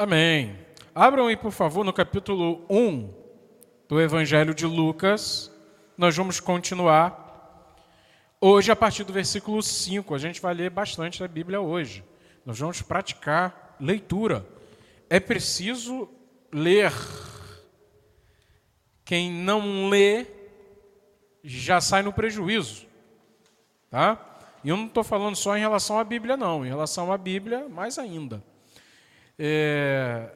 Amém. Abram aí, por favor, no capítulo 1 do Evangelho de Lucas. Nós vamos continuar. Hoje, a partir do versículo 5, a gente vai ler bastante da Bíblia hoje. Nós vamos praticar leitura. É preciso ler. Quem não lê já sai no prejuízo. Tá? E eu não estou falando só em relação à Bíblia, não. Em relação à Bíblia, mais ainda. É,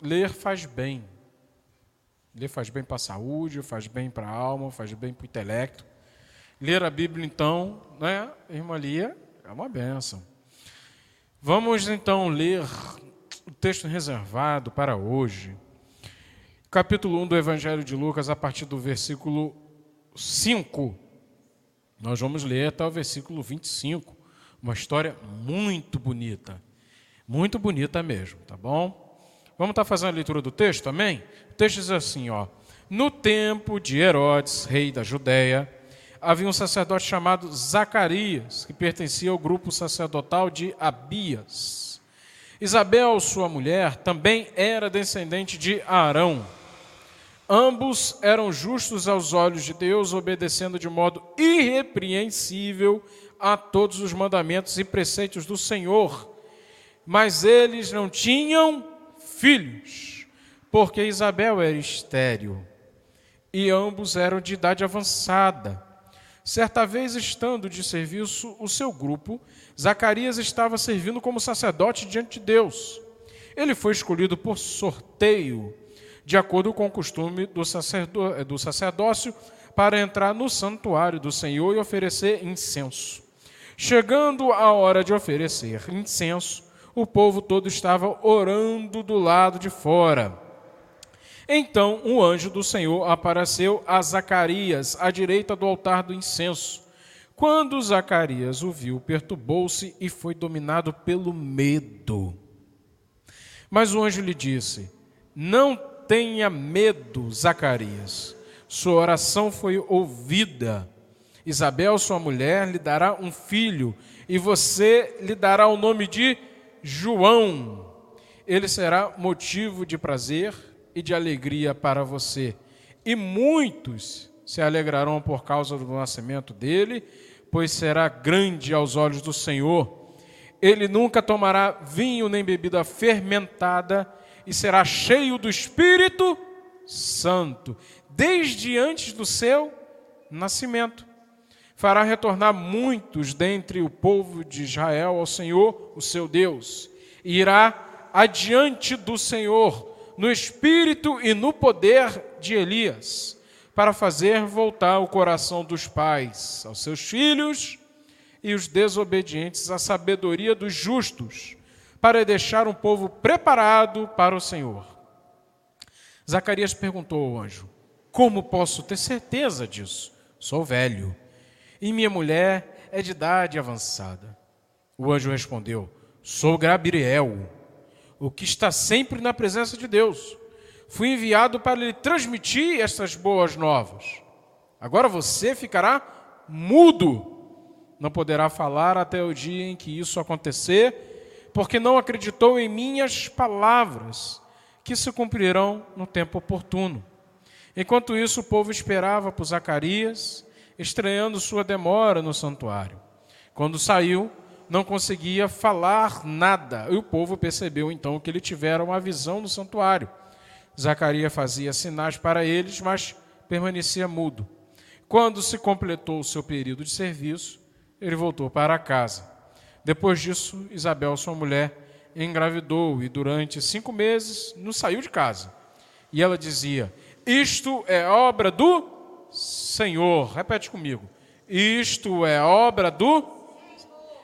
ler faz bem. Ler faz bem para a saúde, faz bem para a alma, faz bem para o intelecto. Ler a Bíblia, então, né, irmã Lia, é uma benção. Vamos então ler o texto reservado para hoje. Capítulo 1 do Evangelho de Lucas, a partir do versículo 5. Nós vamos ler até o versículo 25. Uma história muito bonita. Muito bonita mesmo, tá bom? Vamos estar fazendo a leitura do texto, amém? O texto diz assim, ó. No tempo de Herodes, rei da Judéia, havia um sacerdote chamado Zacarias, que pertencia ao grupo sacerdotal de Abias. Isabel, sua mulher, também era descendente de Arão. Ambos eram justos aos olhos de Deus, obedecendo de modo irrepreensível a todos os mandamentos e preceitos do Senhor mas eles não tinham filhos, porque Isabel era estéril e ambos eram de idade avançada. Certa vez, estando de serviço o seu grupo, Zacarias estava servindo como sacerdote diante de Deus. Ele foi escolhido por sorteio, de acordo com o costume do, do sacerdócio, para entrar no santuário do Senhor e oferecer incenso. Chegando a hora de oferecer incenso, o povo todo estava orando do lado de fora. Então um anjo do Senhor apareceu a Zacarias, à direita do altar do incenso. Quando Zacarias o viu, perturbou-se e foi dominado pelo medo. Mas o anjo lhe disse: Não tenha medo, Zacarias. Sua oração foi ouvida. Isabel, sua mulher, lhe dará um filho, e você lhe dará o nome de João. Ele será motivo de prazer e de alegria para você. E muitos se alegrarão por causa do nascimento dele, pois será grande aos olhos do Senhor. Ele nunca tomará vinho nem bebida fermentada e será cheio do Espírito Santo, desde antes do seu nascimento fará retornar muitos dentre o povo de Israel ao Senhor, o seu Deus, e irá adiante do Senhor no espírito e no poder de Elias, para fazer voltar o coração dos pais aos seus filhos e os desobedientes à sabedoria dos justos, para deixar um povo preparado para o Senhor. Zacarias perguntou ao anjo: Como posso ter certeza disso? Sou velho e minha mulher é de idade avançada. O anjo respondeu: Sou Gabriel, o que está sempre na presença de Deus. Fui enviado para lhe transmitir estas boas novas. Agora você ficará mudo, não poderá falar até o dia em que isso acontecer, porque não acreditou em minhas palavras, que se cumprirão no tempo oportuno. Enquanto isso, o povo esperava por Zacarias estranhando sua demora no santuário. Quando saiu, não conseguia falar nada, e o povo percebeu então que ele tivera uma visão no santuário. Zacarias fazia sinais para eles, mas permanecia mudo. Quando se completou o seu período de serviço, ele voltou para casa. Depois disso, Isabel, sua mulher, engravidou e durante cinco meses não saiu de casa. E ela dizia: Isto é obra do Senhor. Repete comigo. Isto é obra do.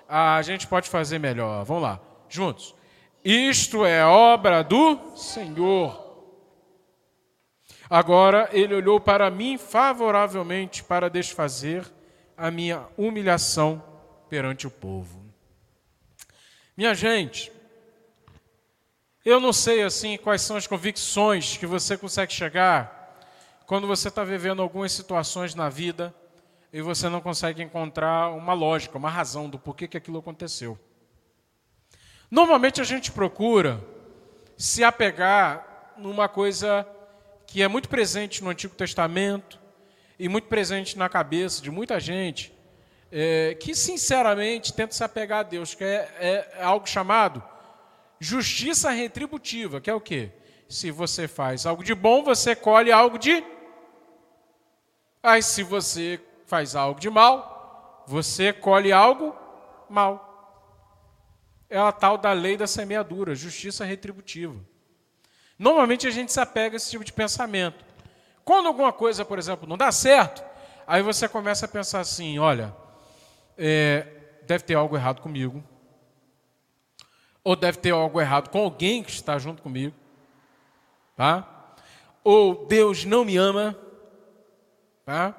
Ah, a gente pode fazer melhor. Vamos lá, juntos. Isto é obra do Senhor. Agora ele olhou para mim favoravelmente para desfazer a minha humilhação perante o povo. Minha gente, eu não sei assim quais são as convicções que você consegue chegar quando você está vivendo algumas situações na vida e você não consegue encontrar uma lógica, uma razão do porquê que aquilo aconteceu. Normalmente a gente procura se apegar numa coisa que é muito presente no Antigo Testamento e muito presente na cabeça de muita gente, é, que sinceramente tenta se apegar a Deus, que é, é algo chamado justiça retributiva, que é o quê? Se você faz algo de bom, você colhe algo de. Aí, se você faz algo de mal, você colhe algo mal. É a tal da lei da semeadura, justiça retributiva. Normalmente a gente se apega a esse tipo de pensamento. Quando alguma coisa, por exemplo, não dá certo, aí você começa a pensar assim: olha, é, deve ter algo errado comigo, ou deve ter algo errado com alguém que está junto comigo, tá? Ou Deus não me ama, tá?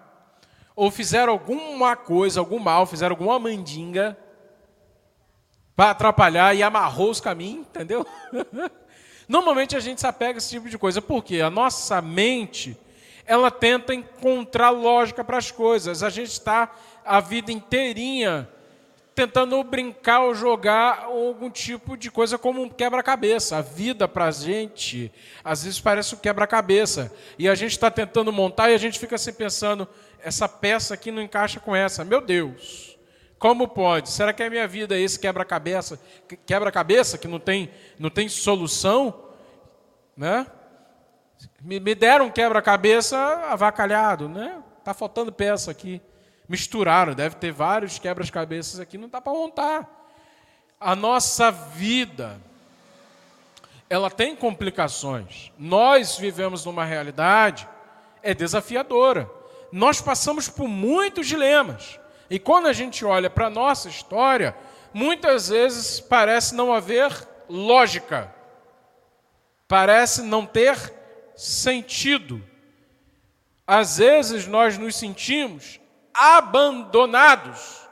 Ou fizeram alguma coisa, algum mal, fizeram alguma mandinga para atrapalhar e amarrou os caminhos, entendeu? Normalmente a gente se apega a esse tipo de coisa, porque a nossa mente ela tenta encontrar lógica para as coisas. A gente está a vida inteirinha tentando brincar ou jogar algum tipo de coisa como um quebra-cabeça. A vida para a gente, às vezes parece um quebra-cabeça. E a gente está tentando montar e a gente fica se pensando, essa peça aqui não encaixa com essa. Meu Deus, como pode? Será que a minha vida é esse quebra-cabeça, quebra-cabeça que não tem, não tem solução? Né? Me, me deram um quebra-cabeça avacalhado, né? Tá faltando peça aqui misturaram, deve ter vários quebras-cabeças aqui, não dá para montar. A nossa vida, ela tem complicações. Nós vivemos numa realidade é desafiadora. Nós passamos por muitos dilemas. E quando a gente olha para a nossa história, muitas vezes parece não haver lógica. Parece não ter sentido. Às vezes nós nos sentimos abandonados.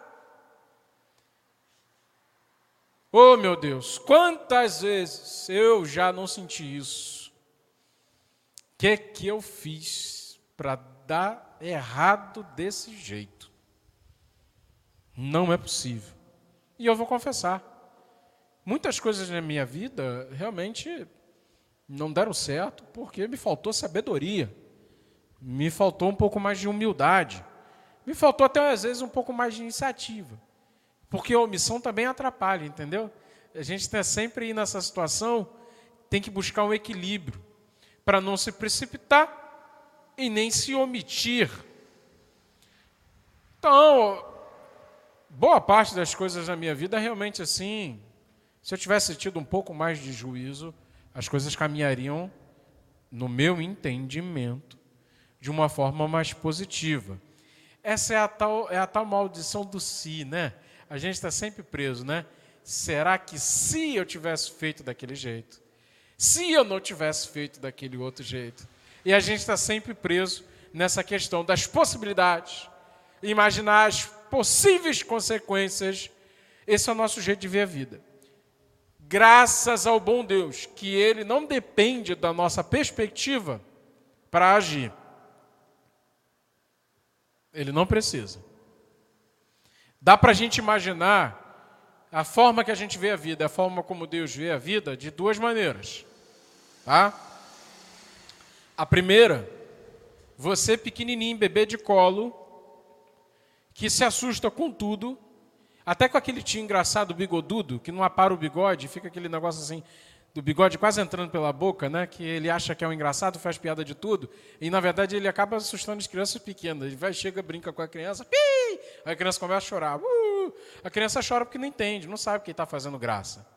Oh, meu Deus, quantas vezes eu já não senti isso? O que que eu fiz para dar errado desse jeito? Não é possível. E eu vou confessar. Muitas coisas na minha vida realmente não deram certo porque me faltou sabedoria, me faltou um pouco mais de humildade. Me faltou até às vezes um pouco mais de iniciativa. Porque a omissão também atrapalha, entendeu? A gente está sempre nessa situação, tem que buscar um equilíbrio para não se precipitar e nem se omitir. Então, boa parte das coisas na minha vida realmente assim, se eu tivesse tido um pouco mais de juízo, as coisas caminhariam no meu entendimento de uma forma mais positiva. Essa é a tal, é a tal maldição do si, né? A gente está sempre preso, né? Será que se eu tivesse feito daquele jeito? Se eu não tivesse feito daquele outro jeito? E a gente está sempre preso nessa questão das possibilidades, imaginar as possíveis consequências. Esse é o nosso jeito de ver a vida. Graças ao bom Deus, que Ele não depende da nossa perspectiva para agir. Ele não precisa. Dá para a gente imaginar a forma que a gente vê a vida, a forma como Deus vê a vida, de duas maneiras. Tá? A primeira, você pequenininho, bebê de colo, que se assusta com tudo, até com aquele tio engraçado bigodudo, que não apara o bigode, fica aquele negócio assim, do bigode quase entrando pela boca, né? Que ele acha que é um engraçado, faz piada de tudo, e na verdade ele acaba assustando as crianças pequenas. Ele vai, chega, brinca com a criança, aí a criança começa a chorar. Uh! A criança chora porque não entende, não sabe que está fazendo graça.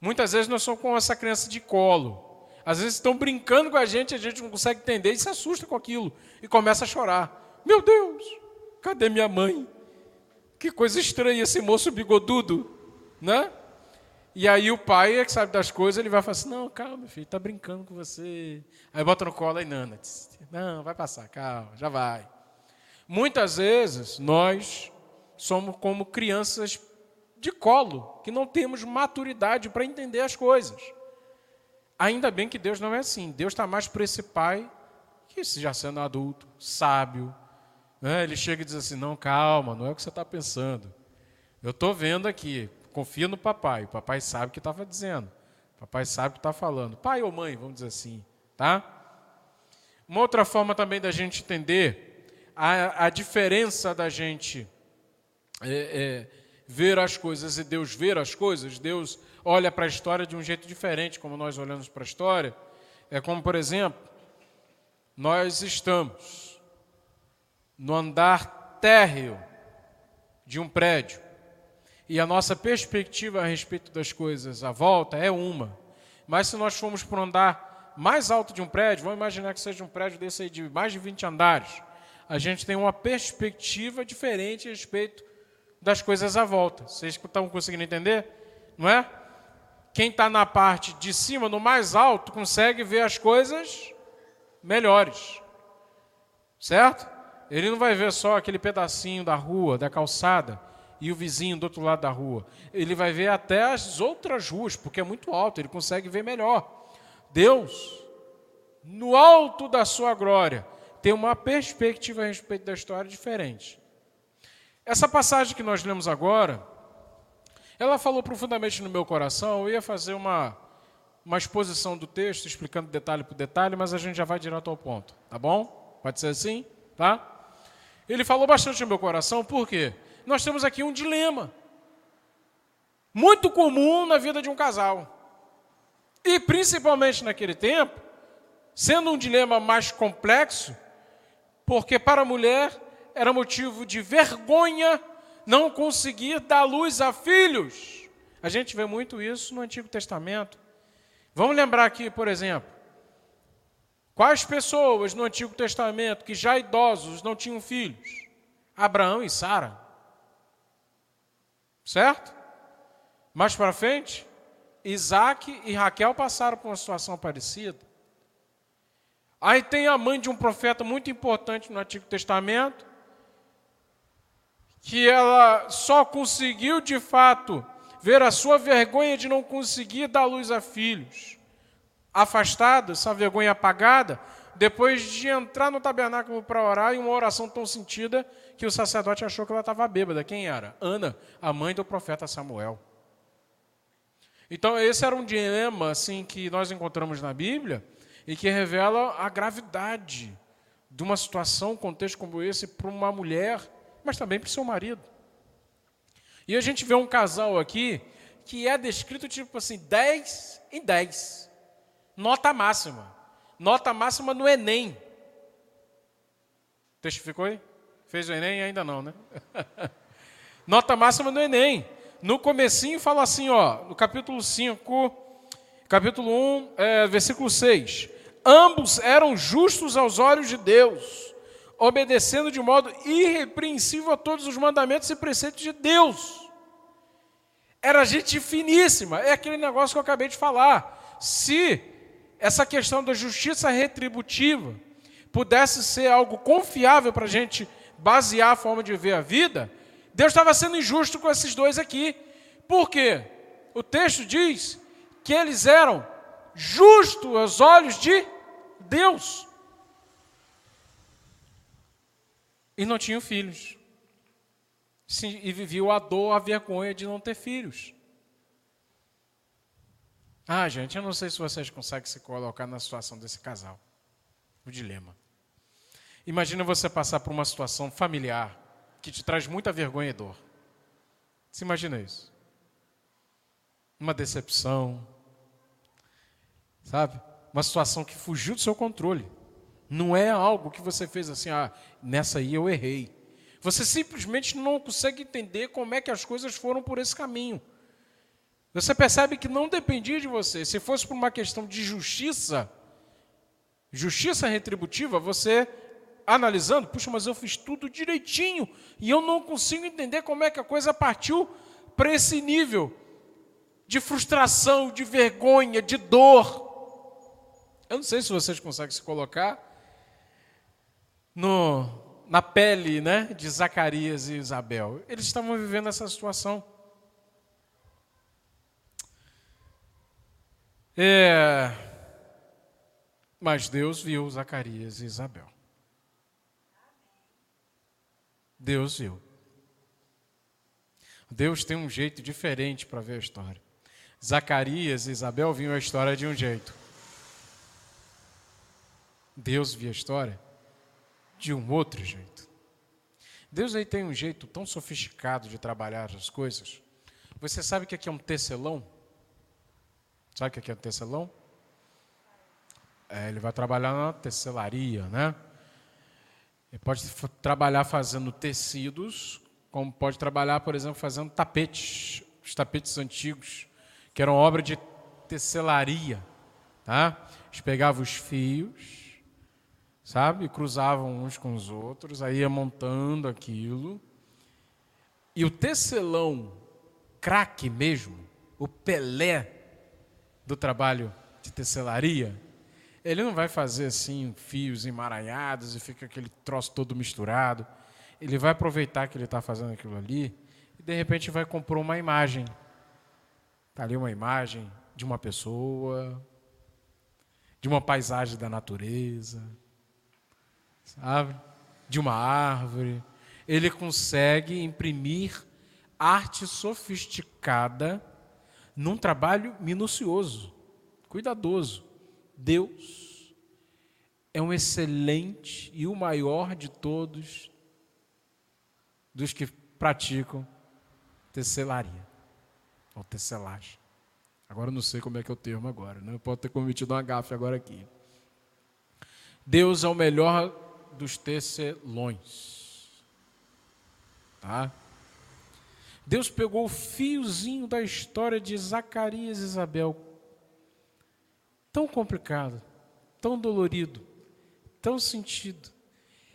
Muitas vezes nós somos com essa criança de colo. Às vezes estão brincando com a gente, a gente não consegue entender e se assusta com aquilo e começa a chorar. Meu Deus, cadê minha mãe? Que coisa estranha esse moço bigodudo, né? E aí o pai é que sabe das coisas, ele vai falar assim, não, calma, filho, está brincando com você. Aí bota no colo aí, Nana, não, vai passar, calma, já vai. Muitas vezes nós somos como crianças de colo, que não temos maturidade para entender as coisas. Ainda bem que Deus não é assim. Deus está mais para esse pai que já sendo adulto, sábio. Né? Ele chega e diz assim, não, calma, não é o que você está pensando. Eu estou vendo aqui, confia no papai. O papai sabe o que estava dizendo. O Papai sabe o que está falando. Pai ou mãe, vamos dizer assim, tá? Uma outra forma também da gente entender a, a diferença da gente é, é, ver as coisas e Deus ver as coisas. Deus olha para a história de um jeito diferente, como nós olhamos para a história. É como, por exemplo, nós estamos no andar térreo de um prédio e a nossa perspectiva a respeito das coisas à volta é uma. Mas se nós formos para andar mais alto de um prédio, vamos imaginar que seja um prédio desse aí de mais de 20 andares, a gente tem uma perspectiva diferente a respeito das coisas à volta. Vocês estão conseguindo entender? Não é? Quem está na parte de cima, no mais alto, consegue ver as coisas melhores. Certo? Ele não vai ver só aquele pedacinho da rua, da calçada e o vizinho do outro lado da rua. Ele vai ver até as outras ruas, porque é muito alto, ele consegue ver melhor. Deus, no alto da sua glória, tem uma perspectiva a respeito da história diferente. Essa passagem que nós lemos agora, ela falou profundamente no meu coração. Eu ia fazer uma, uma exposição do texto, explicando detalhe por detalhe, mas a gente já vai direto ao ponto, tá bom? Pode ser assim? Tá? Ele falou bastante no meu coração, por quê? Nós temos aqui um dilema muito comum na vida de um casal. E principalmente naquele tempo, sendo um dilema mais complexo, porque para a mulher era motivo de vergonha não conseguir dar luz a filhos. A gente vê muito isso no Antigo Testamento. Vamos lembrar aqui, por exemplo, quais pessoas no Antigo Testamento que já idosos não tinham filhos? Abraão e Sara. Certo? Mais para frente, Isaac e Raquel passaram por uma situação parecida. Aí tem a mãe de um profeta muito importante no Antigo Testamento, que ela só conseguiu de fato ver a sua vergonha de não conseguir dar luz a filhos. Afastada, essa vergonha apagada, depois de entrar no tabernáculo para orar e uma oração tão sentida que o sacerdote achou que ela estava bêbada. Quem era? Ana, a mãe do profeta Samuel. Então, esse era um dilema assim que nós encontramos na Bíblia e que revela a gravidade de uma situação, um contexto como esse, para uma mulher, mas também para o seu marido. E a gente vê um casal aqui que é descrito tipo assim, 10 em 10. Nota máxima. Nota máxima no Enem. Testificou aí? Fez o Enem? Ainda não, né? Nota máxima no Enem. No comecinho fala assim, ó, no capítulo 5, capítulo 1, é, versículo 6. Ambos eram justos aos olhos de Deus, obedecendo de modo irrepreensível a todos os mandamentos e preceitos de Deus. Era gente finíssima, é aquele negócio que eu acabei de falar. Se essa questão da justiça retributiva pudesse ser algo confiável para a gente basear a forma de ver a vida, Deus estava sendo injusto com esses dois aqui. Por quê? O texto diz que eles eram justos aos olhos de Deus. E não tinham filhos. E viviam a dor, a vergonha de não ter filhos. Ah, gente, eu não sei se vocês conseguem se colocar na situação desse casal. O dilema. Imagina você passar por uma situação familiar que te traz muita vergonha e dor. Você imagina isso? Uma decepção, sabe? Uma situação que fugiu do seu controle. Não é algo que você fez assim, ah, nessa aí eu errei. Você simplesmente não consegue entender como é que as coisas foram por esse caminho. Você percebe que não dependia de você. Se fosse por uma questão de justiça, justiça retributiva, você analisando, puxa, mas eu fiz tudo direitinho e eu não consigo entender como é que a coisa partiu para esse nível de frustração, de vergonha, de dor. Eu não sei se vocês conseguem se colocar no, na pele né, de Zacarias e Isabel. Eles estavam vivendo essa situação. É, mas Deus viu Zacarias e Isabel. Deus viu. Deus tem um jeito diferente para ver a história. Zacarias e Isabel viam a história de um jeito. Deus via a história de um outro jeito. Deus aí tem um jeito tão sofisticado de trabalhar as coisas. Você sabe que aqui é um tecelão? Sabe o que é um tecelão? É, ele vai trabalhar na tecelaria, né? Ele pode trabalhar fazendo tecidos, como pode trabalhar, por exemplo, fazendo tapetes, os tapetes antigos que eram obra de tecelaria. Tá? Eles pegavam os fios, sabe? Cruzavam uns com os outros, aí ia montando aquilo. E o tecelão, craque mesmo, o Pelé do trabalho de tecelaria, ele não vai fazer assim fios emaranhados e fica aquele troço todo misturado. Ele vai aproveitar que ele está fazendo aquilo ali e de repente vai comprar uma imagem Está ali uma imagem de uma pessoa, de uma paisagem da natureza, sabe? De uma árvore. Ele consegue imprimir arte sofisticada num trabalho minucioso, cuidadoso. Deus é um excelente e o maior de todos dos que praticam tecelaria ou tecelagem. Agora não sei como é que é o termo agora, né? Eu posso ter cometido uma gafe agora aqui. Deus é o melhor dos tecelões. Tá? Deus pegou o fiozinho da história de Zacarias e Isabel. Tão complicado, tão dolorido, tão sentido.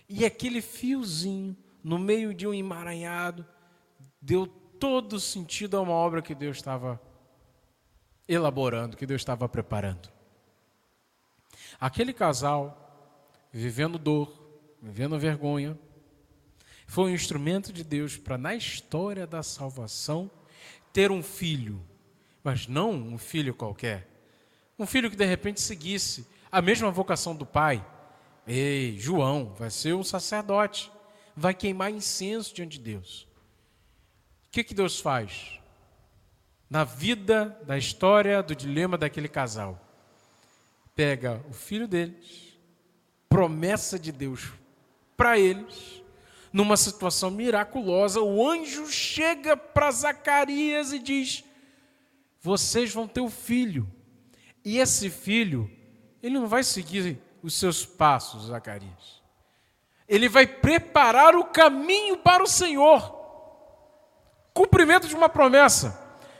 E aquele fiozinho, no meio de um emaranhado, deu todo sentido a uma obra que Deus estava elaborando, que Deus estava preparando. Aquele casal, vivendo dor, vivendo vergonha, foi um instrumento de Deus para, na história da salvação, ter um filho, mas não um filho qualquer. Um filho que de repente seguisse a mesma vocação do pai. Ei, João vai ser um sacerdote, vai queimar incenso diante de Deus. O que, que Deus faz? Na vida, da história, do dilema daquele casal. Pega o filho deles, promessa de Deus para eles, numa situação miraculosa, o anjo chega para Zacarias e diz: Vocês vão ter um filho. E esse filho, ele não vai seguir os seus passos, Zacarias. Ele vai preparar o caminho para o Senhor cumprimento de uma promessa.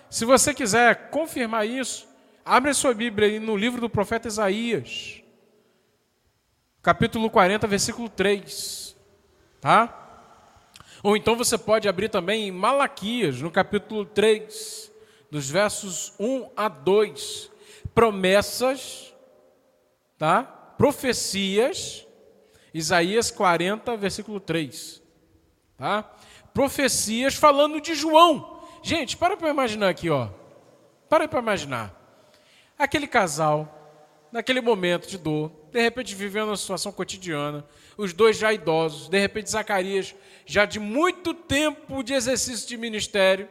Se você quiser confirmar isso, abre a sua Bíblia aí no livro do profeta Isaías, capítulo 40, versículo 3. Tá? Ou então você pode abrir também em Malaquias, no capítulo 3, dos versos 1 a 2. Promessas, tá? Profecias, Isaías 40, versículo 3. Tá? profecias falando de João. Gente, para para imaginar aqui, ó. Para para imaginar. Aquele casal, naquele momento de dor, de repente vivendo uma situação cotidiana, os dois já idosos, de repente Zacarias, já de muito tempo de exercício de ministério,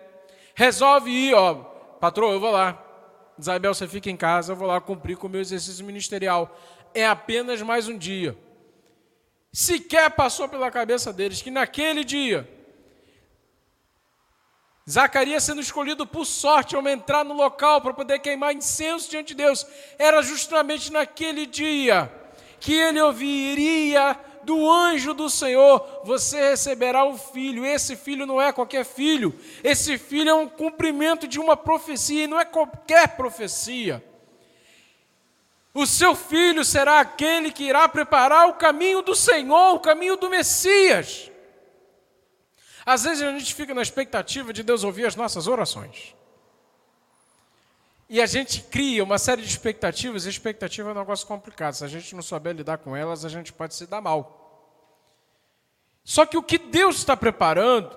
resolve ir, ó, patrão, eu vou lá. Isabel, você fica em casa, eu vou lá cumprir com o meu exercício ministerial. É apenas mais um dia. Sequer passou pela cabeça deles que naquele dia Zacarias sendo escolhido por sorte ao entrar no local para poder queimar incenso diante de Deus, era justamente naquele dia que ele ouviria do anjo do Senhor: Você receberá um filho. Esse filho não é qualquer filho, esse filho é um cumprimento de uma profecia, e não é qualquer profecia. O seu filho será aquele que irá preparar o caminho do Senhor, o caminho do Messias. Às vezes a gente fica na expectativa de Deus ouvir as nossas orações. E a gente cria uma série de expectativas, e expectativa é um negócio complicado. Se a gente não souber lidar com elas, a gente pode se dar mal. Só que o que Deus está preparando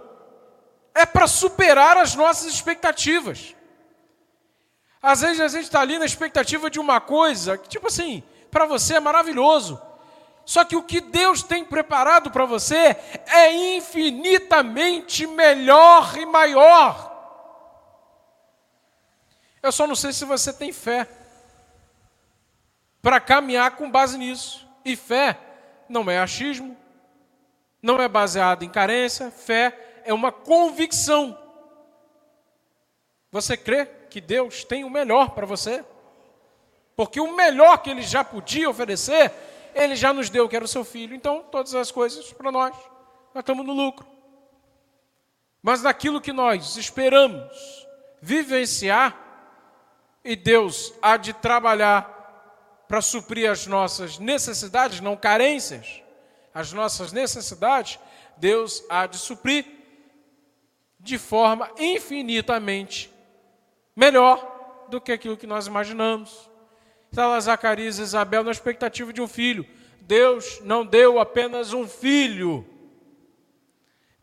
é para superar as nossas expectativas. Às vezes a gente está ali na expectativa de uma coisa que, tipo assim, para você é maravilhoso. Só que o que Deus tem preparado para você é infinitamente melhor e maior. Eu só não sei se você tem fé para caminhar com base nisso. E fé não é achismo, não é baseado em carência, fé é uma convicção. Você crê que Deus tem o melhor para você? Porque o melhor que ele já podia oferecer, ele já nos deu, que era o seu filho. Então, todas as coisas para nós, nós estamos no lucro. Mas naquilo que nós esperamos vivenciar, e Deus há de trabalhar para suprir as nossas necessidades, não carências, as nossas necessidades, Deus há de suprir de forma infinitamente melhor do que aquilo que nós imaginamos. Estava Zacarias e Isabel na expectativa de um filho. Deus não deu apenas um filho.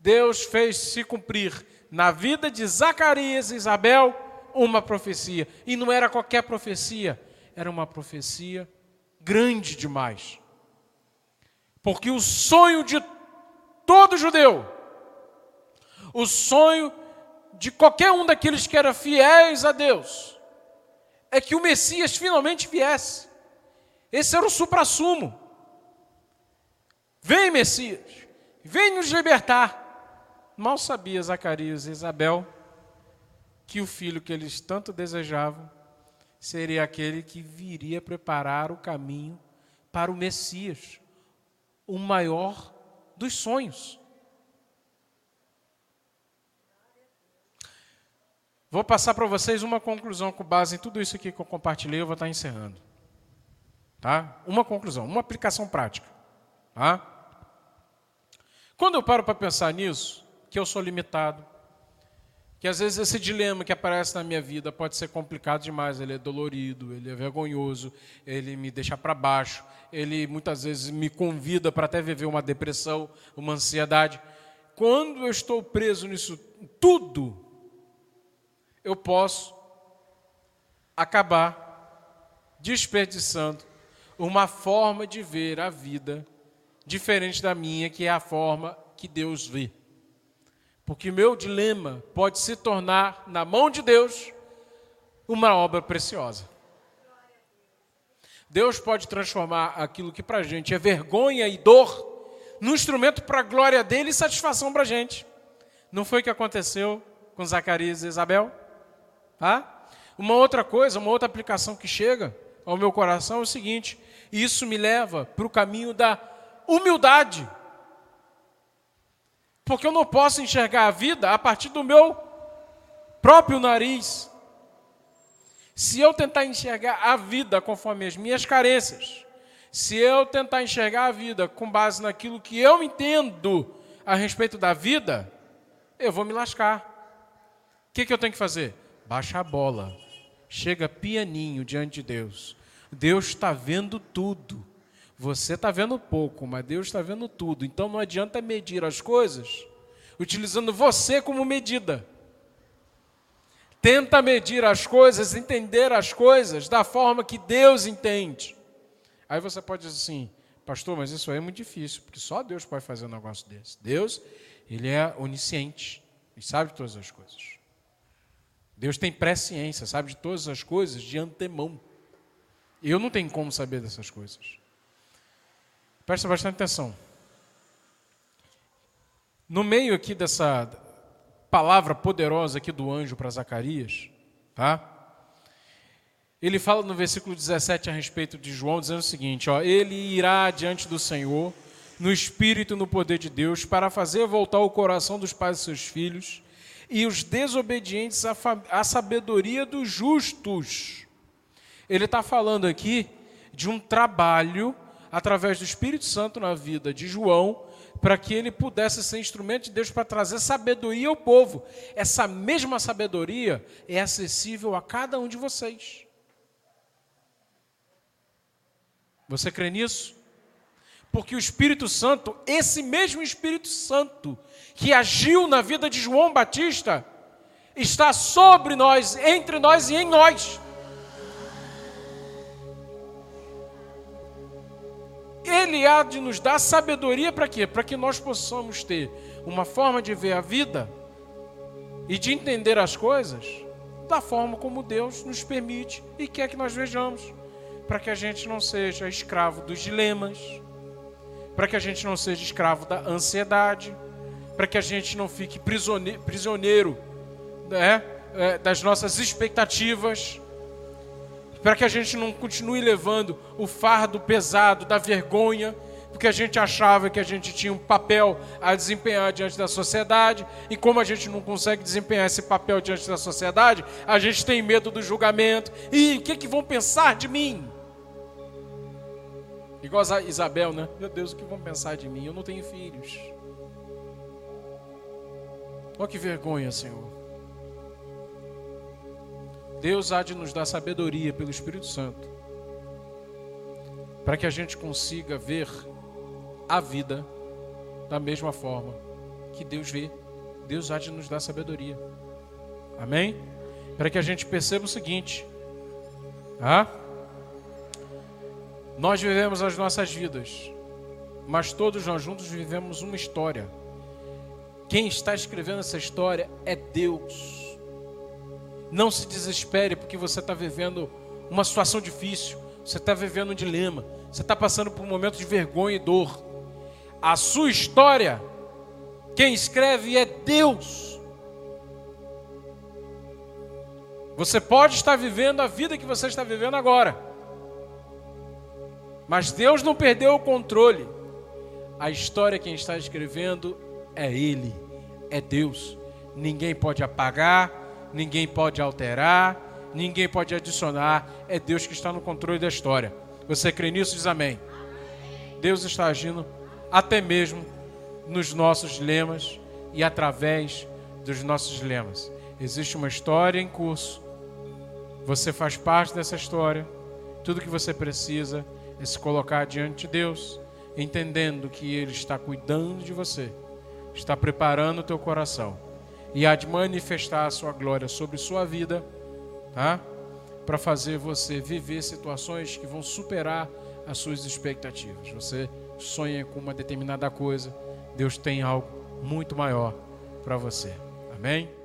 Deus fez se cumprir na vida de Zacarias e Isabel uma profecia. E não era qualquer profecia, era uma profecia grande demais. Porque o sonho de todo judeu, o sonho de qualquer um daqueles que eram fiéis a Deus, é que o Messias finalmente viesse. Esse era o supra-sumo. Vem, Messias, vem nos libertar. Mal sabia Zacarias e Isabel que o filho que eles tanto desejavam seria aquele que viria preparar o caminho para o Messias, o maior dos sonhos. Vou passar para vocês uma conclusão com base em tudo isso aqui que eu compartilhei, eu vou estar encerrando. Tá? Uma conclusão, uma aplicação prática. Tá? Quando eu paro para pensar nisso, que eu sou limitado, que às vezes esse dilema que aparece na minha vida pode ser complicado demais, ele é dolorido, ele é vergonhoso, ele me deixa para baixo, ele muitas vezes me convida para até viver uma depressão, uma ansiedade. Quando eu estou preso nisso tudo, eu posso acabar desperdiçando uma forma de ver a vida diferente da minha, que é a forma que Deus vê. Porque meu dilema pode se tornar, na mão de Deus, uma obra preciosa. Deus pode transformar aquilo que para a gente é vergonha e dor num instrumento para a glória dele e satisfação para a gente. Não foi o que aconteceu com Zacarias e Isabel? Tá? Uma outra coisa, uma outra aplicação que chega ao meu coração é o seguinte: isso me leva para o caminho da humildade. Porque eu não posso enxergar a vida a partir do meu próprio nariz. Se eu tentar enxergar a vida conforme as minhas carências, se eu tentar enxergar a vida com base naquilo que eu entendo a respeito da vida, eu vou me lascar. O que, que eu tenho que fazer? Baixa a bola. Chega pianinho diante de Deus. Deus está vendo tudo. Você está vendo pouco, mas Deus está vendo tudo. Então não adianta medir as coisas utilizando você como medida. Tenta medir as coisas, entender as coisas da forma que Deus entende. Aí você pode dizer assim, pastor, mas isso aí é muito difícil, porque só Deus pode fazer um negócio desse. Deus, ele é onisciente e sabe todas as coisas. Deus tem presciência, sabe de todas as coisas de antemão. Eu não tenho como saber dessas coisas. Presta bastante atenção. No meio aqui dessa palavra poderosa aqui do anjo para Zacarias, tá? Ele fala no versículo 17 a respeito de João, dizendo o seguinte: ó, ele irá diante do Senhor, no espírito e no poder de Deus, para fazer voltar o coração dos pais e seus filhos, e os desobedientes à sabedoria dos justos. Ele está falando aqui de um trabalho através do Espírito Santo na vida de João, para que ele pudesse ser instrumento de Deus para trazer sabedoria ao povo. Essa mesma sabedoria é acessível a cada um de vocês. Você crê nisso? Porque o Espírito Santo, esse mesmo Espírito Santo que agiu na vida de João Batista, está sobre nós, entre nós e em nós. Ele há de nos dar sabedoria para quê? Para que nós possamos ter uma forma de ver a vida e de entender as coisas da forma como Deus nos permite e quer que nós vejamos, para que a gente não seja escravo dos dilemas, para que a gente não seja escravo da ansiedade, para que a gente não fique prisioneiro né, é, das nossas expectativas, para que a gente não continue levando o fardo pesado da vergonha porque a gente achava que a gente tinha um papel a desempenhar diante da sociedade, e como a gente não consegue desempenhar esse papel diante da sociedade, a gente tem medo do julgamento. E o que, que vão pensar de mim? Igual a Isabel, né? Meu Deus, o que vão pensar de mim? Eu não tenho filhos. Olha que vergonha, Senhor. Deus há de nos dar sabedoria pelo Espírito Santo, para que a gente consiga ver a vida da mesma forma que Deus vê. Deus há de nos dar sabedoria. Amém? Para que a gente perceba o seguinte: ah, nós vivemos as nossas vidas, mas todos nós juntos vivemos uma história. Quem está escrevendo essa história é Deus. Não se desespere porque você está vivendo uma situação difícil, você está vivendo um dilema, você está passando por um momento de vergonha e dor a sua história, quem escreve é Deus. Você pode estar vivendo a vida que você está vivendo agora, mas Deus não perdeu o controle. A história quem está escrevendo é Ele, é Deus. Ninguém pode apagar, ninguém pode alterar, ninguém pode adicionar. É Deus que está no controle da história. Você crê nisso? Diz amém. Deus está agindo até mesmo nos nossos lemas e através dos nossos lemas. Existe uma história em curso, você faz parte dessa história, tudo que você precisa é se colocar diante de Deus, entendendo que Ele está cuidando de você, está preparando o teu coração e há de manifestar a sua glória sobre sua vida, tá? Para fazer você viver situações que vão superar as suas expectativas. Você sonha com uma determinada coisa, Deus tem algo muito maior para você. Amém?